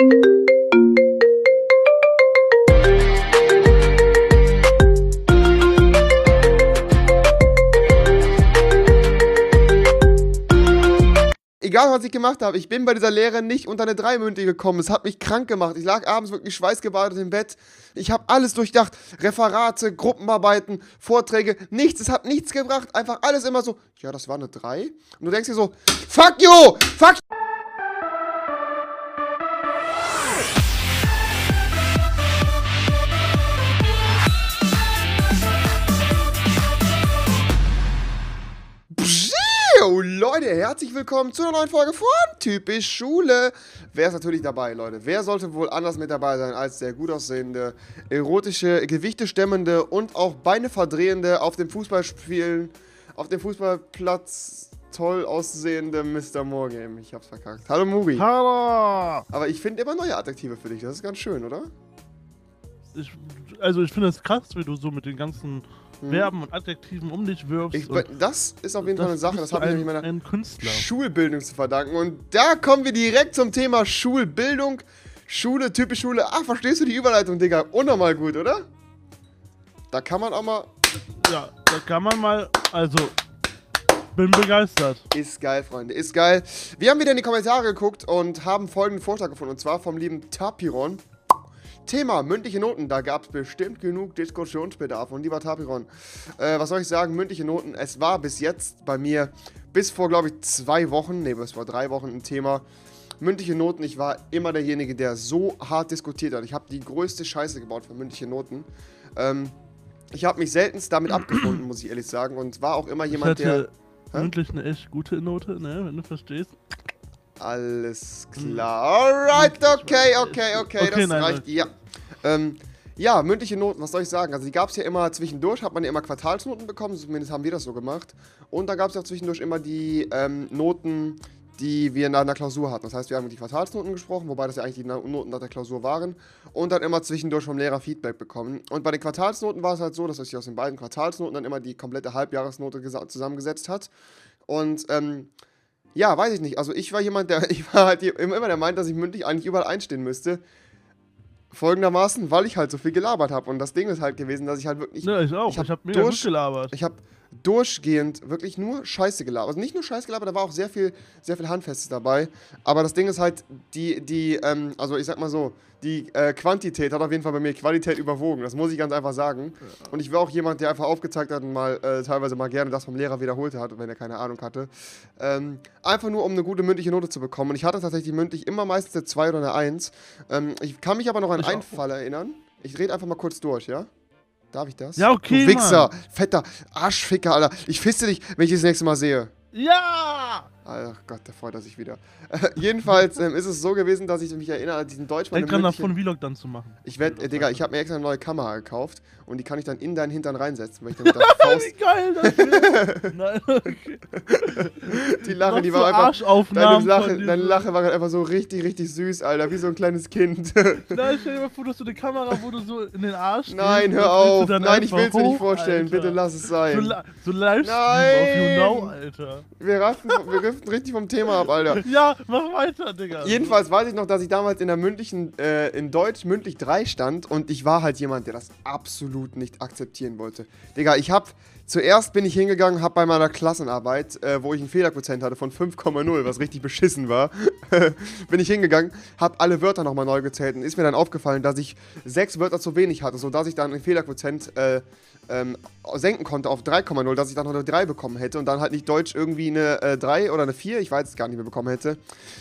Egal, was ich gemacht habe, ich bin bei dieser Lehre nicht unter eine Dreimündige gekommen. Es hat mich krank gemacht. Ich lag abends wirklich schweißgebadet im Bett. Ich habe alles durchdacht. Referate, Gruppenarbeiten, Vorträge, nichts. Es hat nichts gebracht. Einfach alles immer so, ja, das war eine 3. Und du denkst dir so, fuck you! Fuck you! Yo, Leute, herzlich willkommen zu einer neuen Folge von Typisch Schule. Wer ist natürlich dabei, Leute? Wer sollte wohl anders mit dabei sein als der gut aussehende, erotische, Gewichte stemmende und auch Beine verdrehende, auf dem Fußballspielen, auf dem Fußballplatz toll aussehende Mr. Moorgame? Ich hab's verkackt. Hallo Mugi. Hallo! Aber ich finde immer neue Adjektive für dich. Das ist ganz schön, oder? Ich, also ich finde es krass, wie du so mit den ganzen. Verben und Adjektiven um dich wirfst. Ich, das ist auf jeden Fall eine Sache. Das habe ich nämlich ein, meiner ein Künstler. Schulbildung zu verdanken. Und da kommen wir direkt zum Thema Schulbildung. Schule, typisch Schule. Ach, verstehst du die Überleitung, Digga? Unnormal gut, oder? Da kann man auch mal. Ja, da kann man mal, also, bin begeistert. Ist geil, Freunde, ist geil. Wir haben wieder in die Kommentare geguckt und haben folgenden Vorschlag gefunden. Und zwar vom lieben Tapiron. Thema mündliche Noten, da gab es bestimmt genug Diskussionsbedarf. Und lieber Tapiron, äh, was soll ich sagen, mündliche Noten, es war bis jetzt bei mir, bis vor, glaube ich, zwei Wochen, nee, bis vor drei Wochen ein Thema. Mündliche Noten, ich war immer derjenige, der so hart diskutiert hat. Ich habe die größte Scheiße gebaut für mündliche Noten. Ähm, ich habe mich seltenst damit abgefunden, muss ich ehrlich sagen. Und war auch immer Ich jemand, der... hatte Hä? mündlich eine echt gute Note, ne, wenn du verstehst. Alles klar. Alright, okay, okay, okay, Okay, das nein, reicht. Ja. Ähm, ja, mündliche Noten, was soll ich sagen? Also die gab es ja immer zwischendurch, hat man ja immer Quartalsnoten bekommen, zumindest haben wir das so gemacht. Und da gab es auch zwischendurch immer die ähm, Noten, die wir in einer Klausur hatten. Das heißt, wir haben die Quartalsnoten gesprochen, wobei das ja eigentlich die Noten nach der Klausur waren. Und dann immer zwischendurch vom Lehrer Feedback bekommen. Und bei den Quartalsnoten war es halt so, dass sich aus den beiden Quartalsnoten dann immer die komplette Halbjahresnote zusammengesetzt hat. Und ähm, ja, weiß ich nicht. Also ich war jemand, der, ich war halt immer der meint, dass ich mündlich eigentlich überall einstehen müsste. Folgendermaßen, weil ich halt so viel gelabert habe. Und das Ding ist halt gewesen, dass ich halt wirklich. ne, ich auch. ich hab Ich, hab mega durch- gut gelabert. Ich habe durchgehend wirklich nur Scheiße gelabert. Also nicht nur Scheiße gelabert, da war auch sehr viel, sehr viel Handfestes dabei. Aber das Ding ist halt, die, die, ähm, also ich sag mal so, die äh, Quantität hat auf jeden Fall bei mir Qualität überwogen. Das muss ich ganz einfach sagen. Und ich war auch jemand, der einfach aufgezeigt hat und mal äh, teilweise mal gerne das vom Lehrer wiederholt hat, wenn er keine Ahnung hatte. Ähm, einfach nur, um eine gute mündliche Note zu bekommen. Und ich hatte tatsächlich mündlich immer meistens eine 2 oder eine 1. Ähm, ich kann mich aber noch an Ich einen auch. Fall erinnern. Ich rede einfach mal kurz durch, ja? Darf ich das? Ja, okay, Du Wichser, Mann. fetter Arschficker, Alter. Ich fisse dich, wenn ich dich das nächste Mal sehe. Ja! Ach Gott, da freut er sich wieder. jedenfalls ähm, ist es so gewesen, dass ich mich erinnere an diesen Deutschmann. Denk dran, das München- von Vlog dann zu machen. Ich werde, äh, Digga, ich habe mir extra eine neue Kamera gekauft und die kann ich dann in deinen Hintern reinsetzen, weil ich dann mit der Faust, Wie geil das ist! Nein, okay. die Lache, die so war einfach, deine Lache, von deine dir. Lache war einfach so richtig, richtig süß, Alter, wie so ein kleines Kind. Nein, stell dir mal vor, du hast so eine Kamera, wo du so in den Arsch Nein, hör du auf. Nein, ich will es mir nicht vorstellen. Alter. Bitte lass es So, sein. li- so Livestream Nein. auf You Know, Alter. Wir raffen, wir riften richtig vom Thema ab, Alter. Ja, mach weiter, Digga. Jedenfalls weiß ich noch, dass ich damals in der mündlichen, äh, in Deutsch mündlich 3 stand und ich war halt jemand, der das absolut nicht akzeptieren wollte. Digga, ich hab, zuerst bin ich hingegangen, hab bei meiner Klassenarbeit, äh, wo ich einen Fehlerquotient hatte von 5,0, was richtig beschissen war, bin ich hingegangen, hab alle Wörter nochmal neu gezählt und ist mir dann aufgefallen, dass ich sechs Wörter zu wenig hatte, sodass ich dann den Fehlerquotient äh, ähm, senken konnte auf 3,0, dass ich dann noch eine 3 bekommen hätte und dann halt nicht Deutsch irgendwie eine äh, 3 oder eine 4, ich weiß es gar nicht mehr bekommen hätte.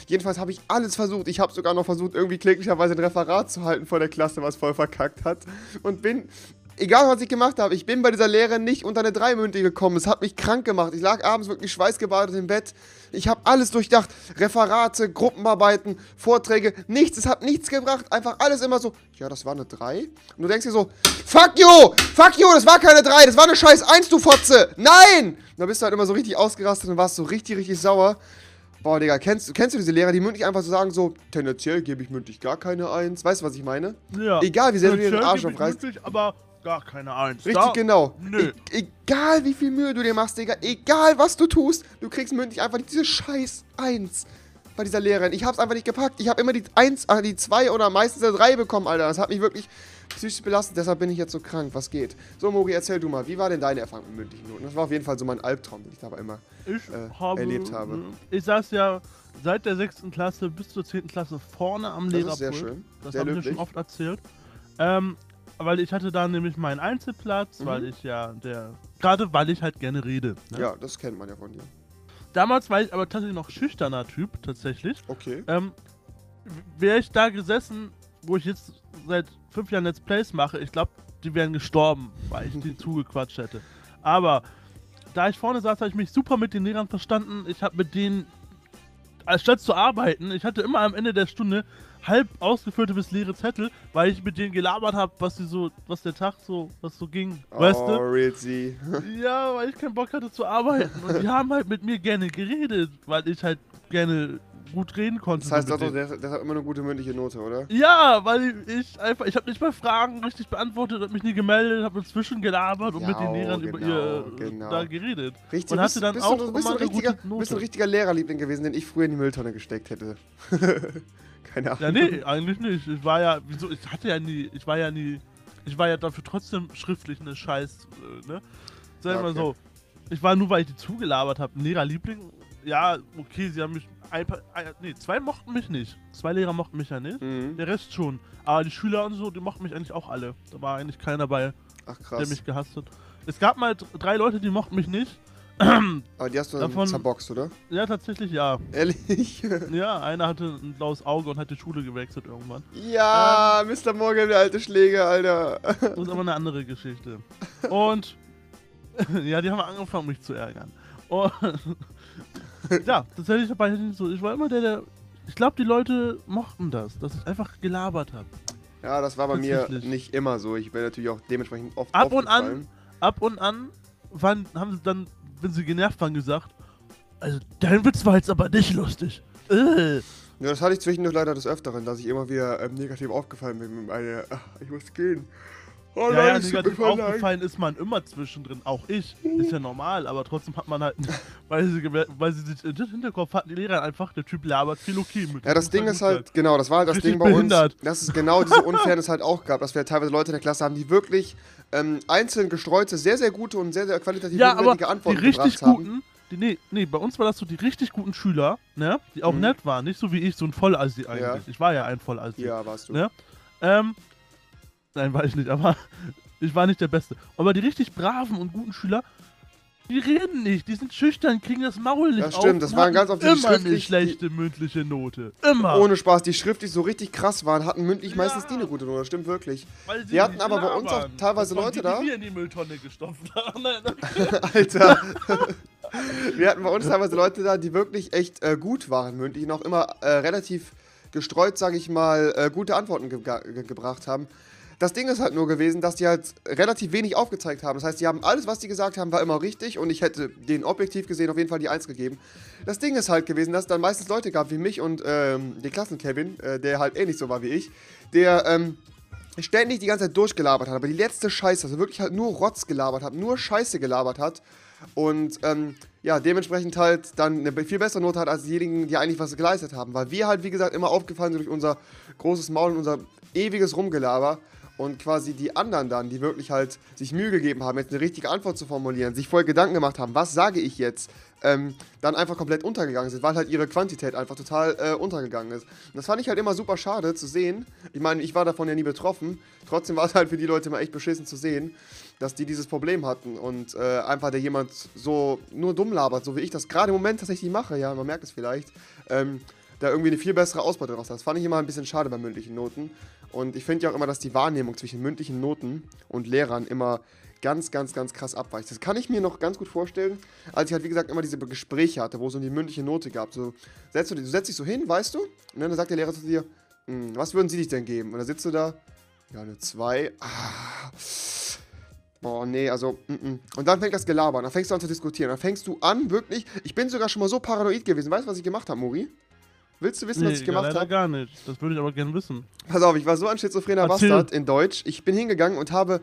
Jedenfalls habe ich alles versucht. Ich habe sogar noch versucht, irgendwie kläglicherweise ein Referat zu halten vor der Klasse, was voll verkackt hat. Und bin, egal was ich gemacht habe, ich bin bei dieser Lehre nicht unter eine Dreimündige gekommen. Es hat mich krank gemacht. Ich lag abends wirklich schweißgebadet im Bett. Ich habe alles durchdacht. Referate, Gruppenarbeiten, Vorträge, nichts. Es hat nichts gebracht. Einfach alles immer so, ja, das war eine 3. Und du denkst dir so, fuck you! Fuck you! Das war keine 3. Das war eine scheiß 1, du Fotze! Nein! Und da bist du halt immer so richtig ausgerastet und warst so richtig, richtig sauer. Boah, Digga, kennst, kennst du diese Lehrer, die mündlich einfach so sagen, so, tendenziell gebe ich mündlich gar keine Eins. Weißt du, was ich meine? Ja. Egal, wie sehr du dir den Arsch aufreißt. Wirklich, aber gar keine Eins. Richtig, Da- genau. Nö. E egal, wie viel Mühe du dir machst, Digga, egal, was du tust, du kriegst mündlich einfach diese scheiß Eins. bei dieser Lehrerin. Ich hab's einfach nicht gepackt. Ich habe immer die 1, äh, die 2 oder meistens die 3 bekommen, Alter. Das hat mich wirklich psychisch belastet. Deshalb bin ich jetzt so krank. Was geht? So, Mori, erzähl du mal. Wie war denn deine Erfahrung mit mündlichen Noten? Das war auf jeden Fall so mein Albtraum, den ich dabei immer Ich äh, habe, erlebt habe. Ich saß ja seit der 6. Klasse bis zur 10. Klasse vorne am Das Lehrerpult. ist sehr schön. Das sehr ich löblich. schon oft erzählt. Ähm, weil ich hatte da nämlich meinen Einzelplatz, Mhm. weil ich ja der. Gerade weil ich halt gerne rede. Ne? Ja, das kennt man ja von dir. Damals war ich aber tatsächlich noch schüchterner Typ, tatsächlich. Okay. Ähm, Wäre ich da gesessen, wo ich jetzt seit fünf Jahren Let's Plays mache, ich glaube, die wären gestorben, weil ich die zugequatscht hätte. Aber da ich vorne saß, habe ich mich super mit den Lehrern verstanden. Ich habe mit denen, anstatt zu arbeiten, ich hatte immer am Ende der Stunde halb ausgefüllte bis leere Zettel, weil ich mit denen gelabert habe, was sie so, was der Tag so, was so ging. Weißt oh, du? Realzy. Ja, weil ich keinen Bock hatte zu arbeiten. Und die haben halt mit mir gerne geredet, weil ich halt gerne gut reden konnte. Das heißt so der, der hat immer eine gute mündliche Note, oder? Ja, weil ich einfach, ich habe nicht mal Fragen richtig beantwortet, habe mich nie gemeldet, habe dazwischen gelabert und mit den Ja, Lehrern über genau, ihr genau. da geredet. Richtig, Und bist, hatte dann bist auch du, bist immer ein richtiger, Note. bist ein richtiger Lehrerliebling gewesen, den ich früher in die Mülltonne gesteckt hätte. Keine Ahnung. Ja, nee, eigentlich nicht. Ich war ja, wieso, ich hatte ja nie, ich war ja nie, ich war ja dafür trotzdem schriftlich eine Scheiß, äh, ne? Sag Ja, mal okay. so, ich war nur, weil ich die zugelabert habe, ein Lehrerliebling, ja, okay, sie haben mich, ein paar, nee, zwei mochten mich nicht. Zwei Lehrer mochten mich ja nicht. Mhm. Der Rest schon. Aber die Schüler und so, die mochten mich eigentlich auch alle. Da war eigentlich keiner dabei, Ach der mich gehasst hat. Es gab mal drei Leute, die mochten mich nicht. Aber die hast du dann Davon- zerboxt, oder? Ja, tatsächlich ja. Ehrlich? Ja, einer hatte ein blaues Auge und hat die Schule gewechselt irgendwann. ja, Mr. Morgan, der alte Schläger, Alter. Das ist aber eine andere Geschichte. Und ja, die haben angefangen, mich zu ärgern. Und ja, tatsächlich dabei nicht so. Ich war immer der, der. Ich glaube, die Leute mochten das, dass ich einfach gelabert habe. Ja, das war bei mir nicht immer so. Ich bin natürlich auch dementsprechend oft Ab und an-. Ab und an waren, haben sie dann, wenn sie genervt waren, gesagt: Also, dein Witz war jetzt aber nicht lustig. Äh. Ja, das hatte ich zwischendurch leider des Öfteren, dass ich immer wieder ähm, negativ aufgefallen bin mit meine, ach, ich muss gehen. Oh Ja, ja, es tut mir negativ aufgefallen ist man immer zwischendrin. Auch ich. Ist ja normal, aber trotzdem hat man halt, weil sie, weil sie sich im Hinterkopf hatten, die Lehrer einfach, der Typ labert viel okay mit. Ja, das Ding ist halt, sein. genau, das war halt das Richtig Ding bei behindert. uns, dass es genau diese Unfairness halt auch gab, dass wir teilweise Leute in der Klasse haben, die wirklich ähm, einzeln gestreute, sehr, sehr gute und sehr, sehr qualitativ Ja, aber hochwertige die Antworten richtig gebracht haben. guten, die, nee, nee, bei uns war das so die richtig guten Schüler, ne, die auch Mhm. nett waren, nicht so wie ich, so ein Vollassi eigentlich. Ja. Ich war ja ein Vollassi. Ja, warst du. Ne? Ähm, nein, war ich nicht, aber ich war nicht der Beste. Aber die richtig braven und guten Schüler, die reden nicht, die sind schüchtern, kriegen das Maul nicht Das stimmt, auf das waren ganz oft die immer eine schriftlich- schlechte mündliche Note. Immer. Ohne Spaß, die schriftlich so richtig krass waren, hatten mündlich Ja. meistens die eine gute Note, das stimmt wirklich. Wir hatten aber bei uns auch teilweise Leute die, da. Die wir in die Mülltonne gestopft haben. Nein. Alter. Wir hatten bei uns teilweise Leute da, die wirklich echt äh, gut waren mündlich und auch immer äh, relativ gestreut, sage ich mal, äh, gute Antworten ge ge gebracht haben. Das Ding ist halt nur gewesen, dass die halt relativ wenig aufgezeigt haben. Das heißt, die haben alles, was die gesagt haben, war immer richtig und ich hätte denen objektiv gesehen auf jeden Fall die Eins gegeben. Das Ding ist halt gewesen, dass es dann meistens Leute gab wie mich und ähm, den Klassen-Kevin, äh, der halt ähnlich so war wie ich, der ähm, ständig die ganze Zeit durchgelabert hat, aber die letzte Scheiße, also wirklich halt nur Rotz gelabert hat, nur Scheiße gelabert hat und ähm, ja, dementsprechend halt dann eine viel bessere Note hat als diejenigen, die eigentlich was geleistet haben, weil wir halt, wie gesagt, immer aufgefallen sind durch unser großes Maul und unser ewiges Rumgelaber und quasi die anderen dann, die wirklich halt sich Mühe gegeben haben, jetzt eine richtige Antwort zu formulieren, sich voll Gedanken gemacht haben, was sage ich jetzt, ähm, dann einfach komplett untergegangen sind, weil halt ihre Quantität einfach total äh, untergegangen ist. Und das fand ich halt immer super schade zu sehen. Ich meine, ich war davon ja nie betroffen. Trotzdem war es halt für die Leute immer echt beschissen zu sehen, dass die dieses Problem hatten und äh, einfach der jemand so nur dumm labert, so wie ich das gerade im Moment tatsächlich mache, ja, man merkt es vielleicht, ähm, da irgendwie eine viel bessere Ausbeute draus hat. Das fand ich immer ein bisschen schade bei mündlichen Noten. Und ich finde ja auch immer, dass die Wahrnehmung zwischen mündlichen Noten und Lehrern immer ganz, ganz, ganz krass abweicht. Das kann ich mir noch ganz gut vorstellen, als ich halt, wie gesagt, immer diese Gespräche hatte, wo es um die mündliche Note gab. So, setzt du, du setzt dich so hin, weißt du? Und dann sagt der Lehrer zu dir, "Hm, was würden sie dich denn geben? Und dann sitzt du da, ja, eine 2. Ah. Boah, nee, also, mm, mm. Und dann fängt das Gelaber an, dann fängst du an zu diskutieren. Dann fängst du an, wirklich, ich bin sogar schon mal so paranoid gewesen. Weißt du, was ich gemacht habe, Muri? Willst du wissen, was ich gemacht habe? gar nicht. Das würde ich aber gerne wissen. Pass auf, ich war so ein schizophrener Erzähl. Bastard in Deutsch. Ich bin hingegangen und habe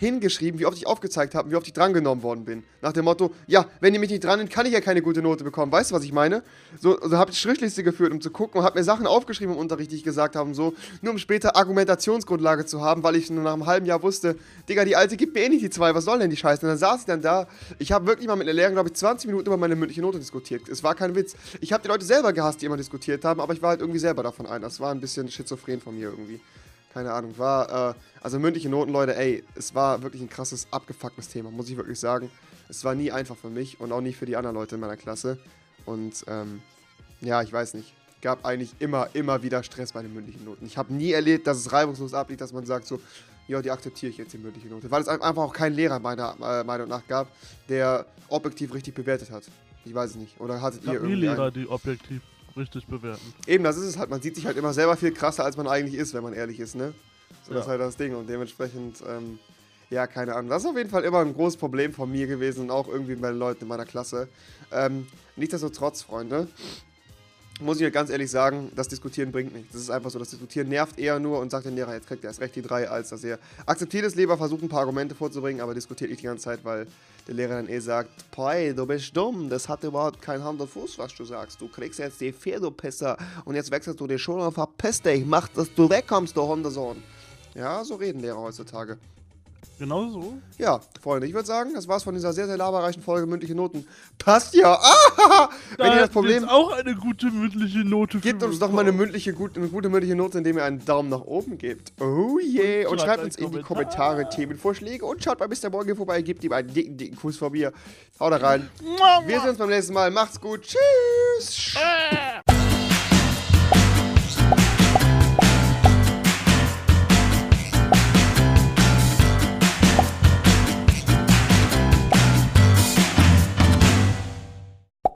hingeschrieben, wie oft ich aufgezeigt habe wie oft ich drangenommen worden bin. Nach dem Motto, ja, wenn ihr mich nicht dran nimmt, kann ich ja keine gute Note bekommen. Weißt du, was ich meine? So, so habe ich Schriftlichste geführt, um zu gucken und habe mir Sachen aufgeschrieben im Unterricht, die ich gesagt habe und so, nur um später Argumentationsgrundlage zu haben, weil ich nur nach einem halben Jahr wusste, Digga, die Alte gibt mir eh nicht die zwei, was soll denn die Scheiße? Und dann saß ich dann da, ich habe wirklich mal mit einer Lehrerin, glaube ich, 20 Minuten über meine mündliche Note diskutiert. Es war kein Witz. Ich habe die Leute selber gehasst, die immer diskutiert haben, aber ich war halt irgendwie selber davon ein. Das war ein bisschen schizophren von mir irgendwie keine Ahnung, war, äh, also mündliche Noten, Leute, ey, es war wirklich ein krasses, abgefucktes Thema, muss ich wirklich sagen. Es war nie einfach für mich und auch nie für die anderen Leute in meiner Klasse. Und, ähm, ja, ich weiß nicht. Gab eigentlich immer, immer wieder Stress bei den mündlichen Noten. Ich habe nie erlebt, dass es reibungslos abliegt, dass man sagt so, ja, die akzeptiere ich jetzt, die mündliche Note. Weil es einfach auch keinen Lehrer meiner äh, Meinung nach gab, der objektiv richtig bewertet hat. Ich weiß es nicht. Oder hattet Ich ihr irgendwie Lehrer, die objektiv richtig bewerten. Eben, das ist es halt. Man sieht sich halt immer selber viel krasser, als man eigentlich ist, wenn man ehrlich ist, ne? So, das ist Ja. halt das Ding. Und dementsprechend, ähm, ja, keine Ahnung. Das ist auf jeden Fall immer ein großes Problem von mir gewesen und auch irgendwie bei den Leuten in meiner Klasse. Ähm, nichtsdestotrotz, Freunde, muss ich mir ganz ehrlich sagen, das Diskutieren bringt nichts. Das ist einfach so, das Diskutieren nervt eher nur und sagt der Lehrer, jetzt kriegt er erst recht die drei, als dass er akzeptiert es lieber, versucht ein paar Argumente vorzubringen, aber diskutiert nicht die ganze Zeit, weil der Lehrer dann eh sagt, Poi, du bist dumm, das hat überhaupt kein Hand und Fuß, was du sagst. Du kriegst jetzt die vier, du Pisser, und jetzt wechselst du die Schule und verpiss dich, mach, dass du wegkommst, du Hundesohn. Ja, so reden Lehrer heutzutage. Genau so. Ja, Freunde, ich würde sagen, das war's von dieser sehr, sehr laberreichen Folge mündliche Noten. Passt ja. Ah, wenn ihr das Problem jetzt auch eine gute mündliche Note Gebt uns doch mal eine mündliche, gut, eine gute mündliche Note, indem ihr einen Daumen nach oben gebt. Oh yeah. Und schreibt schreibt uns in die Kommentar. Kommentare Themenvorschläge und schaut bei Mr. Morgan vorbei, gebt ihm einen dicken, dicken Kuss von mir. Haut da rein. Wir sehen uns beim nächsten Mal. Macht's gut. Tschüss. Äh.